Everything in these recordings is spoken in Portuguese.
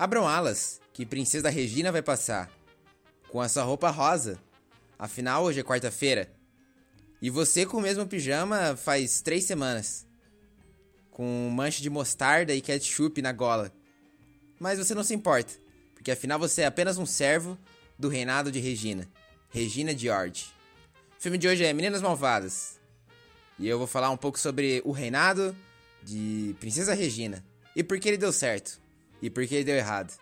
Abram alas, que Princesa Regina vai passar. Com a sua roupa rosa. Afinal, hoje é quarta-feira. E você com o mesmo pijama faz três semanas. Com mancha de mostarda e ketchup na gola. Mas você não se importa, porque afinal você é apenas um servo do reinado de Regina. Regina George. O filme de hoje é Meninas Malvadas. E eu vou falar um pouco sobre o reinado de Princesa Regina. E por que ele deu certo. E por que deu errado.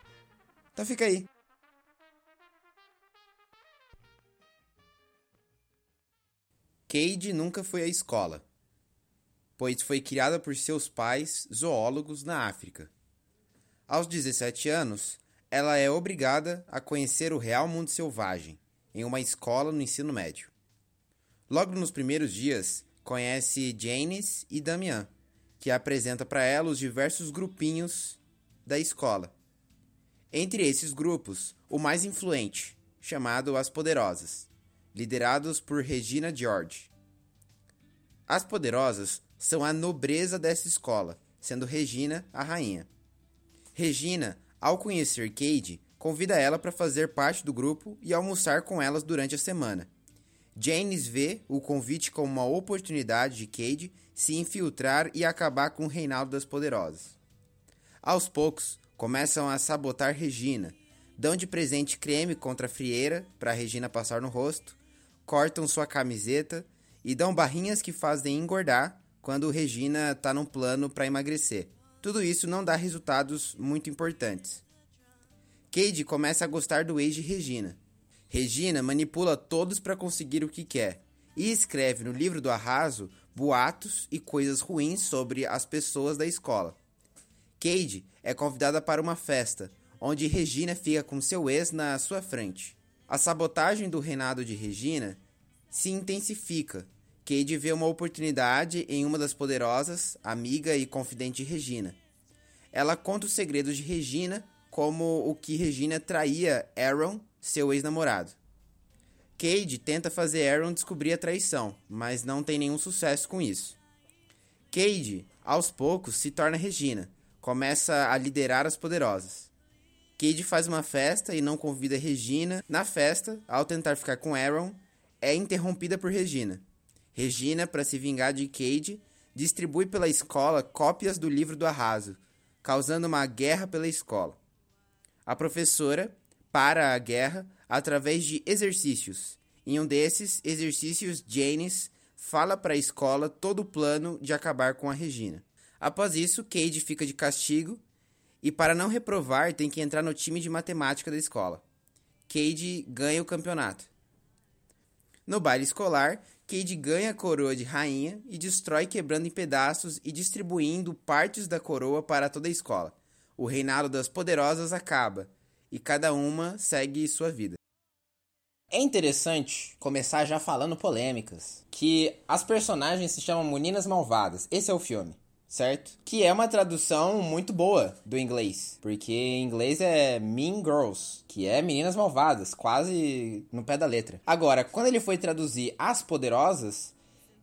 Então fica aí. Cade nunca foi à escola, pois foi criada por seus pais, zoólogos, na África. Aos 17 anos, ela é obrigada a conhecer o real mundo selvagem em uma escola no ensino médio. Logo nos primeiros dias, conhece Janice e Damian, que apresenta para ela os diversos grupinhos da escola. Entre esses grupos, o mais influente, chamado As Poderosas, liderados por Regina George. As Poderosas são a nobreza dessa escola, sendo Regina a rainha. Regina, ao conhecer Cade, convida ela para fazer parte do grupo e almoçar com elas durante a semana. James vê o convite como uma oportunidade de Cade se infiltrar e acabar com o reinado das poderosas. Aos poucos, começam a sabotar Regina, dão de presente creme contra a frieira para Regina passar no rosto, cortam sua camiseta e dão barrinhas que fazem engordar quando Regina está num plano para emagrecer. Tudo isso não dá resultados muito importantes. Cade começa a gostar do ex de Regina. Regina manipula todos para conseguir o que quer e escreve no livro do arraso boatos e coisas ruins sobre as pessoas da escola. Cade é convidada para uma festa, onde Regina fica com seu ex na sua frente. A sabotagem do reinado de Regina se intensifica. Cade vê uma oportunidade em uma das poderosas, amiga e confidente de Regina. Ela conta os segredos de Regina, como o que Regina traía Aaron, seu ex-namorado. Cade tenta fazer Aaron descobrir a traição, mas não tem nenhum sucesso com isso. Cade, aos poucos, se torna Regina, começa a liderar as poderosas. Cade faz uma festa e não convida Regina. Na festa, ao tentar ficar com Aaron, é interrompida por Regina. Regina, para se vingar de Cade, distribui pela escola cópias do livro do arraso, causando uma guerra pela escola. A professora para a guerra através de exercícios. Em um desses exercícios, Janice fala para a escola todo o plano de acabar com a Regina. Após isso, Cade fica de castigo e para não reprovar tem que entrar no time de matemática da escola. Cade ganha o campeonato. No baile escolar, Cade ganha a coroa de rainha e destrói quebrando em pedaços e distribuindo partes da coroa para toda a escola. O reinado das poderosas acaba e cada uma segue sua vida. É interessante começar já falando polêmicas, que as personagens se chamam Meninas Malvadas. Esse é o filme certo? Que é uma tradução muito boa do inglês, porque em inglês é Mean Girls, que é meninas malvadas, quase no pé da letra. Agora, quando ele foi traduzir As Poderosas,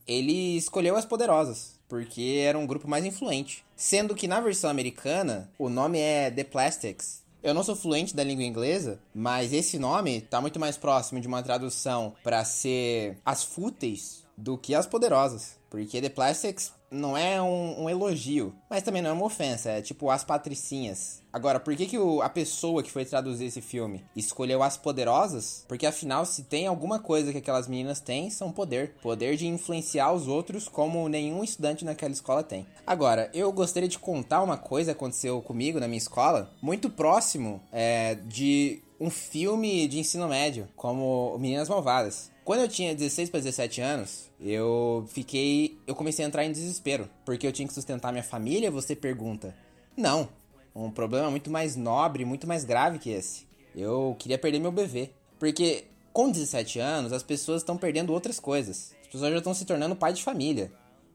ele escolheu As Poderosas, porque era um grupo mais influente. Sendo que na versão americana, o nome é The Plastics. Eu não sou fluente da língua inglesa, mas esse nome tá muito mais próximo de uma tradução para ser As Fúteis do que As Poderosas. Porque The Plastics não é um, um, elogio, mas também não é uma ofensa, é tipo as patricinhas. Agora, por que, que o, a pessoa que foi traduzir esse filme escolheu as poderosas? Porque afinal, se tem alguma coisa que aquelas meninas têm, são poder. Poder de influenciar os outros como nenhum estudante naquela escola tem. Agora, eu gostaria de contar uma coisa que aconteceu comigo na minha escola, muito próximo é, de um filme de ensino médio, como Meninas Malvadas. Quando eu tinha 16 para 17 anos, eu fiquei. Eu comecei a entrar em desespero. Porque eu tinha que sustentar minha família, você pergunta. Não. Um problema muito mais nobre, muito mais grave que esse. Eu queria perder meu bebê. Porque com 17 anos, as pessoas estão perdendo outras coisas. As pessoas já estão se tornando pai de família.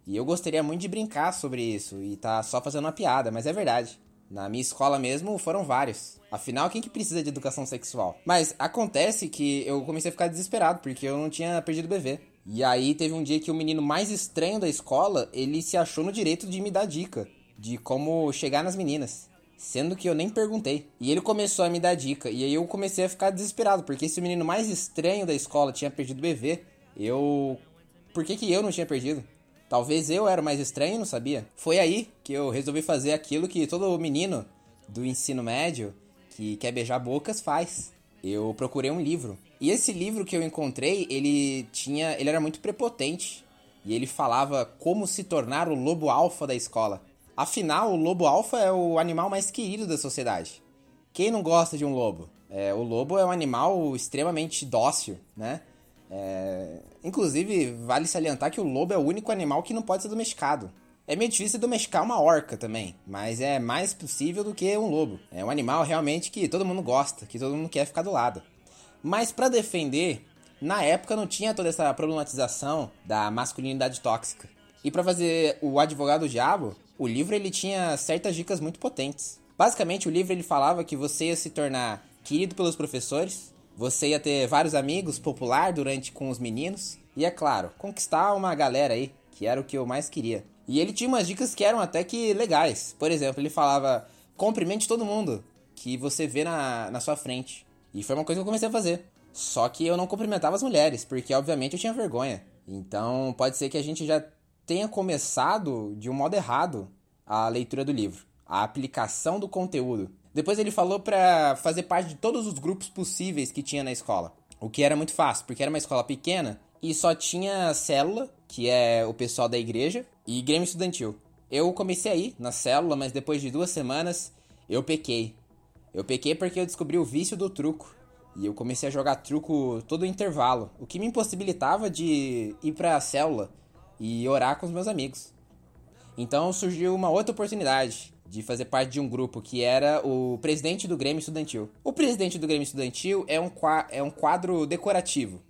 E eu gostaria muito de brincar sobre isso e tá só fazendo uma piada, mas é verdade. Na minha escola mesmo foram vários. Afinal, quem que precisa de educação sexual? Mas acontece que eu comecei a ficar desesperado porque eu não tinha perdido o bebê. E aí teve um dia que o menino mais estranho da escola, ele se achou no direito de me dar dica de como chegar nas meninas. Sendo que eu nem perguntei. E ele começou a me dar dica, e aí eu comecei a ficar desesperado, porque esse menino mais estranho da escola tinha perdido o bebê. Eu. Por que, que eu não tinha perdido? Talvez eu era mais estranho não sabia. Foi aí que eu resolvi fazer aquilo que todo menino do ensino médio que quer beijar bocas faz. Eu procurei um livro. E esse livro que eu encontrei, ele tinha, ele era muito prepotente e ele falava como se tornar o lobo alfa da escola. Afinal, o lobo alfa é o animal mais querido da sociedade. Quem não gosta de um lobo? É, o lobo é um animal extremamente dócil, né? É... Inclusive, vale salientar que o lobo é o único animal que não pode ser domesticado. É meio difícil domesticar uma orca também, mas é mais possível do que um lobo. É um animal realmente que todo mundo gosta, que todo mundo quer ficar do lado. Mas para defender, na época não tinha toda essa problematização da masculinidade tóxica. E para fazer o advogado diabo, o livro ele tinha certas dicas muito potentes. Basicamente, o livro ele falava que você ia se tornar querido pelos professores, você ia ter vários amigos, popular durante com os meninos e é claro, conquistar uma galera aí, que era o que eu mais queria. E ele tinha umas dicas que eram até que legais. Por exemplo, ele falava: cumprimente todo mundo que você vê na, na sua frente. E foi uma coisa que eu comecei a fazer. Só que eu não cumprimentava as mulheres, porque obviamente eu tinha vergonha. Então pode ser que a gente já tenha começado de um modo errado a leitura do livro, a aplicação do conteúdo. Depois ele falou para fazer parte de todos os grupos possíveis que tinha na escola. O que era muito fácil, porque era uma escola pequena e só tinha célula, que é o pessoal da igreja, e Grêmio Estudantil. Eu comecei aí na célula, mas depois de duas semanas eu pequei. Eu pequei porque eu descobri o vício do truco. E eu comecei a jogar truco todo o intervalo, o que me impossibilitava de ir para a célula e orar com os meus amigos. Então surgiu uma outra oportunidade de fazer parte de um grupo que era o presidente do Grêmio Estudantil. O presidente do Grêmio Estudantil é um, é um quadro decorativo.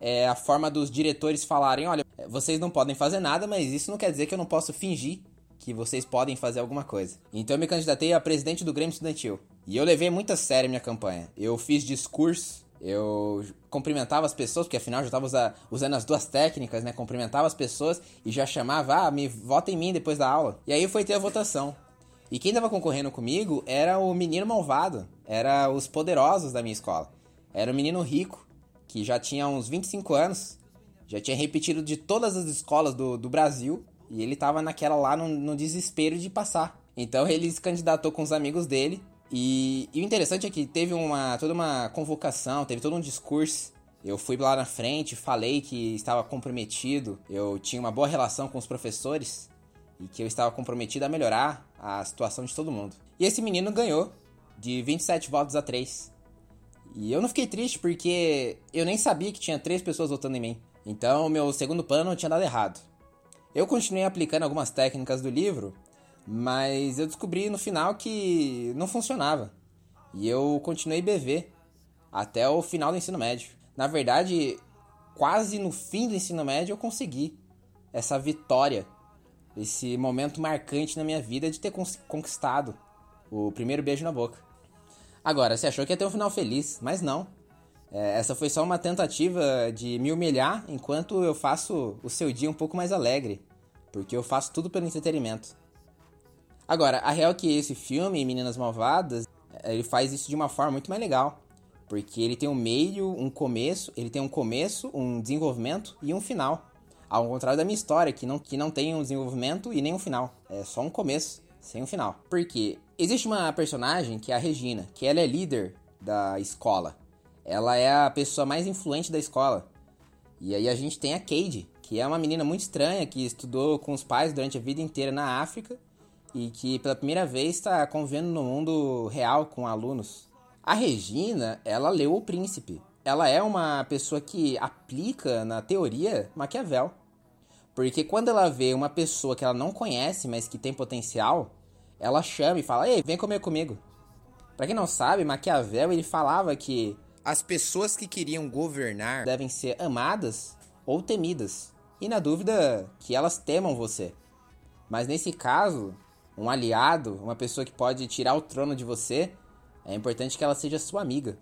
É a forma dos diretores falarem: olha, vocês não podem fazer nada, mas isso não quer dizer que eu não posso fingir que vocês podem fazer alguma coisa. Então eu me candidatei a presidente do Grêmio Estudantil. E eu levei muito a sério minha campanha. Eu fiz discurso eu cumprimentava as pessoas, porque afinal já estava usando as duas técnicas, né? Cumprimentava as pessoas e já chamava, ah, me vota em mim depois da aula. E aí foi ter a votação. E quem estava concorrendo comigo era o menino malvado, era os poderosos da minha escola. Era o menino rico, que já tinha uns 25 anos, já tinha repetido de todas as escolas do, do Brasil, e ele estava naquela lá no, no desespero de passar. Então ele se candidatou com os amigos dele e, e, o interessante é que teve uma toda uma convocação, teve todo um discurso. Eu fui lá na frente, falei que estava comprometido, eu tinha uma boa relação com os professores e que eu estava comprometido a melhorar a situação de todo mundo. E esse menino ganhou de 27 votos a 3. E eu não fiquei triste porque eu nem sabia que tinha três pessoas votando em mim. Então meu segundo plano tinha dado errado. Eu continuei aplicando algumas técnicas do livro mas eu descobri no final que não funcionava. E eu continuei BV até o final do ensino médio. Na verdade, quase no fim do ensino médio eu consegui essa vitória, esse momento marcante na minha vida de ter conquistado o primeiro beijo na boca. Agora, você achou que ia ter um final feliz, mas não. É, essa foi só uma tentativa de me humilhar enquanto eu faço o seu dia um pouco mais alegre, porque eu faço tudo pelo entretenimento. Agora, a real é que esse filme, Meninas Malvadas, ele faz isso de uma forma muito mais legal. Porque ele tem um meio, um começo, ele tem um começo, um desenvolvimento e um final. Ao contrário da minha história, que não, que não tem um desenvolvimento e nem um final. É só um começo, sem um final. Porque existe uma personagem que é a Regina, que ela é líder da escola. Ela é a pessoa mais influente da escola. E aí a gente tem a Cade, que é uma menina muito estranha, que estudou com os pais durante a vida inteira na África e que pela primeira vez está convivendo no mundo real com alunos. A Regina, ela leu O Príncipe. Ela é uma pessoa que aplica na teoria Maquiavel. Porque quando ela vê uma pessoa que ela não conhece, mas que tem potencial, ela chama e fala: "Ei, vem comer comigo". Para quem não sabe, Maquiavel ele falava que as pessoas que queriam governar devem ser amadas ou temidas. E na dúvida, que elas temam você. Mas nesse caso, um aliado, uma pessoa que pode tirar o trono de você, é importante que ela seja sua amiga.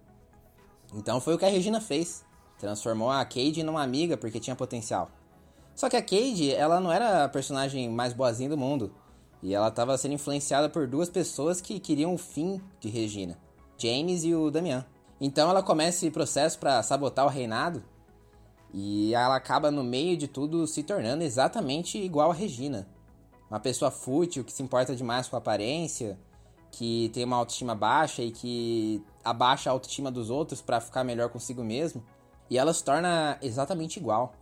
Então foi o que a Regina fez. Transformou a Cade numa amiga porque tinha potencial. Só que a Cade, ela não era a personagem mais boazinha do mundo. E ela estava sendo influenciada por duas pessoas que queriam o fim de Regina, James e o Damian. Então ela começa esse processo para sabotar o reinado e ela acaba no meio de tudo se tornando exatamente igual a Regina. Uma pessoa fútil que se importa demais com a aparência, que tem uma autoestima baixa e que abaixa a autoestima dos outros para ficar melhor consigo mesmo. E ela se torna exatamente igual.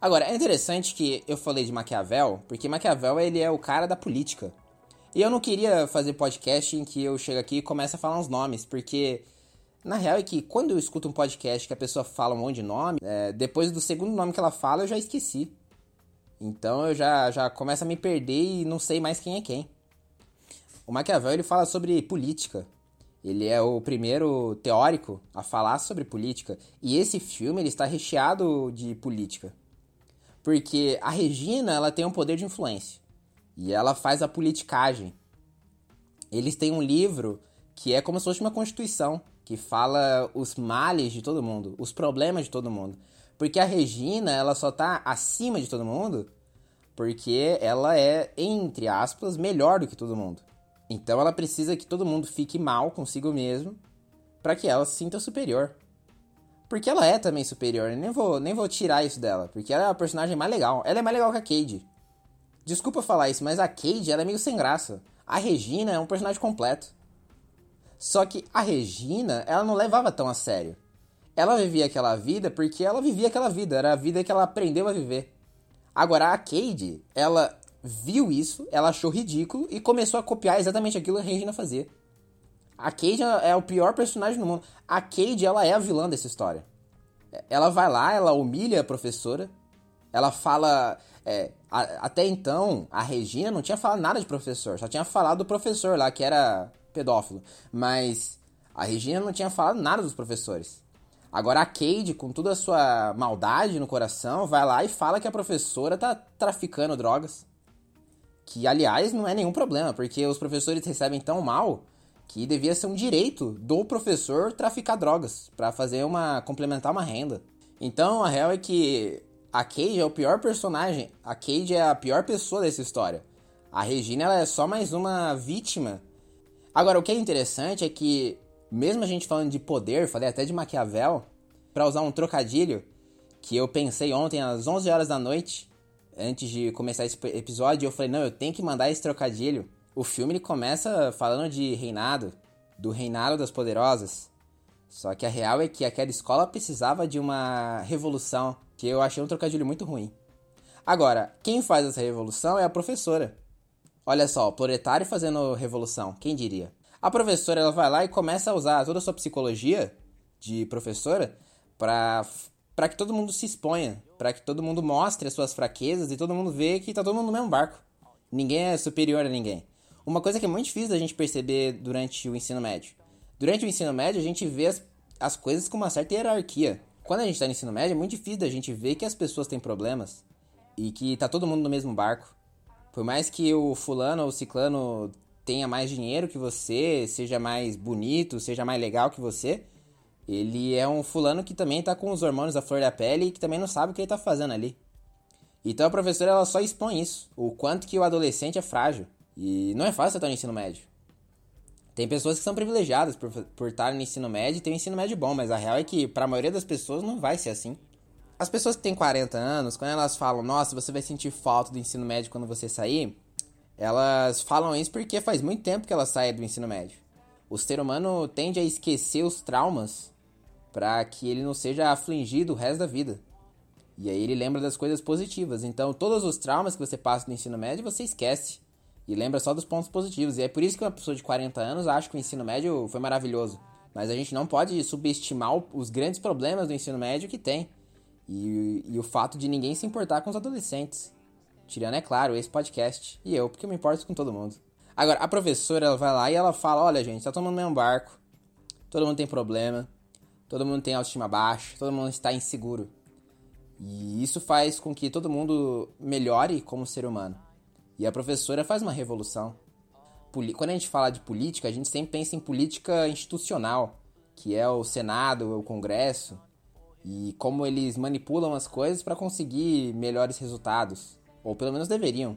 Agora, é interessante que eu falei de Maquiavel, porque Maquiavel ele é o cara da política. E eu não queria fazer podcast em que eu chego aqui e começo a falar uns nomes, porque na real é que quando eu escuto um podcast que a pessoa fala um monte de nome, é, depois do segundo nome que ela fala eu já esqueci. Então eu já, já começo a me perder e não sei mais quem é quem. O Maquiavel ele fala sobre política. Ele é o primeiro teórico a falar sobre política. E esse filme ele está recheado de política. Porque a Regina ela tem um poder de influência. E ela faz a politicagem. Eles têm um livro que é como se fosse uma constituição que fala os males de todo mundo, os problemas de todo mundo. Porque a Regina, ela só tá acima de todo mundo porque ela é, entre aspas, melhor do que todo mundo. Então ela precisa que todo mundo fique mal consigo mesmo para que ela se sinta superior. Porque ela é também superior, nem vou, nem vou tirar isso dela, porque ela é a personagem mais legal. Ela é mais legal que a Cade. Desculpa falar isso, mas a Cade ela é meio sem graça. A Regina é um personagem completo. Só que a Regina, ela não levava tão a sério. Ela vivia aquela vida porque ela vivia aquela vida, era a vida que ela aprendeu a viver. Agora a Cade, ela viu isso, ela achou ridículo e começou a copiar exatamente aquilo que a Regina fazia. A Cade é o pior personagem do mundo. A Cade, ela é a vilã dessa história. Ela vai lá, ela humilha a professora, ela fala. É, a, até então, a Regina não tinha falado nada de professor, só tinha falado do professor lá, que era pedófilo. Mas a Regina não tinha falado nada dos professores. Agora a Cade, com toda a sua maldade no coração, vai lá e fala que a professora tá traficando drogas. Que, aliás, não é nenhum problema, porque os professores recebem tão mal que devia ser um direito do professor traficar drogas para fazer uma complementar uma renda. Então, a real é que a Cade é o pior personagem, a Cade é a pior pessoa dessa história. A Regina ela é só mais uma vítima Agora, o que é interessante é que, mesmo a gente falando de poder, falei até de Maquiavel, para usar um trocadilho que eu pensei ontem às 11 horas da noite, antes de começar esse episódio, eu falei, não, eu tenho que mandar esse trocadilho. O filme ele começa falando de reinado, do reinado das poderosas. Só que a real é que aquela escola precisava de uma revolução, que eu achei um trocadilho muito ruim. Agora, quem faz essa revolução é a professora. Olha só, o proletário fazendo revolução, quem diria? A professora ela vai lá e começa a usar toda a sua psicologia de professora para que todo mundo se exponha, para que todo mundo mostre as suas fraquezas e todo mundo vê que tá todo mundo no mesmo barco. Ninguém é superior a ninguém. Uma coisa que é muito difícil da gente perceber durante o ensino médio. Durante o ensino médio, a gente vê as, as coisas com uma certa hierarquia. Quando a gente está no ensino médio, é muito difícil da gente ver que as pessoas têm problemas e que tá todo mundo no mesmo barco. Por mais que o fulano ou o ciclano tenha mais dinheiro que você, seja mais bonito, seja mais legal que você, ele é um fulano que também tá com os hormônios à flor da pele e que também não sabe o que ele tá fazendo ali. Então a professora ela só expõe isso, o quanto que o adolescente é frágil. E não é fácil estar no ensino médio. Tem pessoas que são privilegiadas por, por estar no ensino médio e ter um ensino médio bom, mas a real é que para a maioria das pessoas não vai ser assim. As pessoas que têm 40 anos, quando elas falam, nossa, você vai sentir falta do ensino médio quando você sair, elas falam isso porque faz muito tempo que elas saem do ensino médio. O ser humano tende a esquecer os traumas para que ele não seja afligido o resto da vida. E aí ele lembra das coisas positivas. Então, todos os traumas que você passa no ensino médio, você esquece. E lembra só dos pontos positivos. E é por isso que uma pessoa de 40 anos acha que o ensino médio foi maravilhoso. Mas a gente não pode subestimar os grandes problemas do ensino médio que tem. E, e o fato de ninguém se importar com os adolescentes. Tirando, é claro, esse podcast. E eu, porque eu me importo com todo mundo. Agora, a professora, ela vai lá e ela fala: Olha, gente, tá todo mundo no mesmo barco. Todo mundo tem problema. Todo mundo tem autoestima baixa. Todo mundo está inseguro. E isso faz com que todo mundo melhore como ser humano. E a professora faz uma revolução. Quando a gente fala de política, a gente sempre pensa em política institucional, que é o Senado, o Congresso, e como eles manipulam as coisas para conseguir melhores resultados, ou pelo menos deveriam.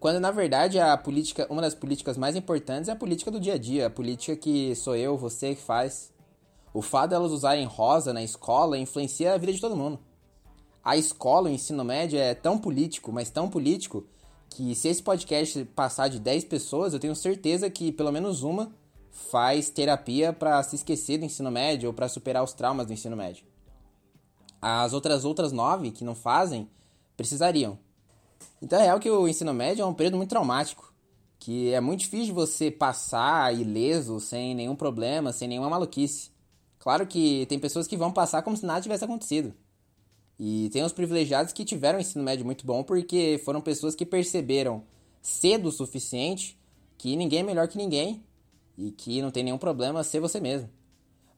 Quando na verdade a política, uma das políticas mais importantes é a política do dia a dia, a política que sou eu, você que faz. O fato delas usarem rosa na escola influencia a vida de todo mundo. A escola, o ensino médio é tão político, mas tão político, que se esse podcast passar de 10 pessoas, eu tenho certeza que pelo menos uma faz terapia para se esquecer do ensino médio ou para superar os traumas do ensino médio. As outras outras nove que não fazem precisariam. Então é real que o ensino médio é um período muito traumático, que é muito difícil você passar ileso, sem nenhum problema, sem nenhuma maluquice. Claro que tem pessoas que vão passar como se nada tivesse acontecido. E tem os privilegiados que tiveram um ensino médio muito bom porque foram pessoas que perceberam cedo o suficiente que ninguém é melhor que ninguém e que não tem nenhum problema ser você mesmo.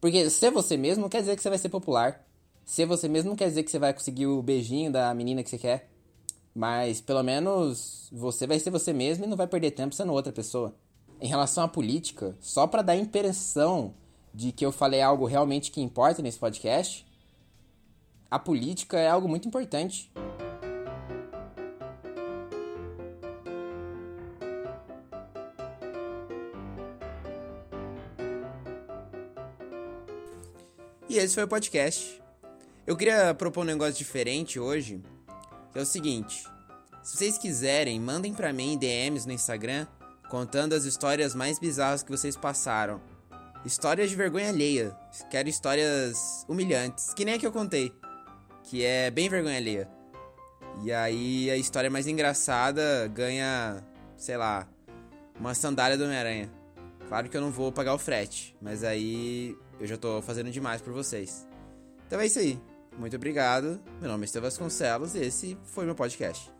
Porque ser você mesmo não quer dizer que você vai ser popular. Ser você mesmo não quer dizer que você vai conseguir o beijinho da menina que você quer. Mas pelo menos você vai ser você mesmo e não vai perder tempo sendo outra pessoa. Em relação à política, só para dar a impressão de que eu falei algo realmente que importa nesse podcast, a política é algo muito importante. E esse foi o podcast. Eu queria propor um negócio diferente hoje, que é o seguinte: se vocês quiserem, mandem para mim DMs no Instagram contando as histórias mais bizarras que vocês passaram. Histórias de vergonha alheia. Quero histórias humilhantes, que nem a que eu contei, que é bem vergonha alheia. E aí a história mais engraçada ganha, sei lá, uma sandália do Homem-Aranha. Claro que eu não vou pagar o frete, mas aí eu já tô fazendo demais por vocês. Então é isso aí. Muito obrigado. Meu nome é Estevam Vasconcelos e esse foi meu podcast.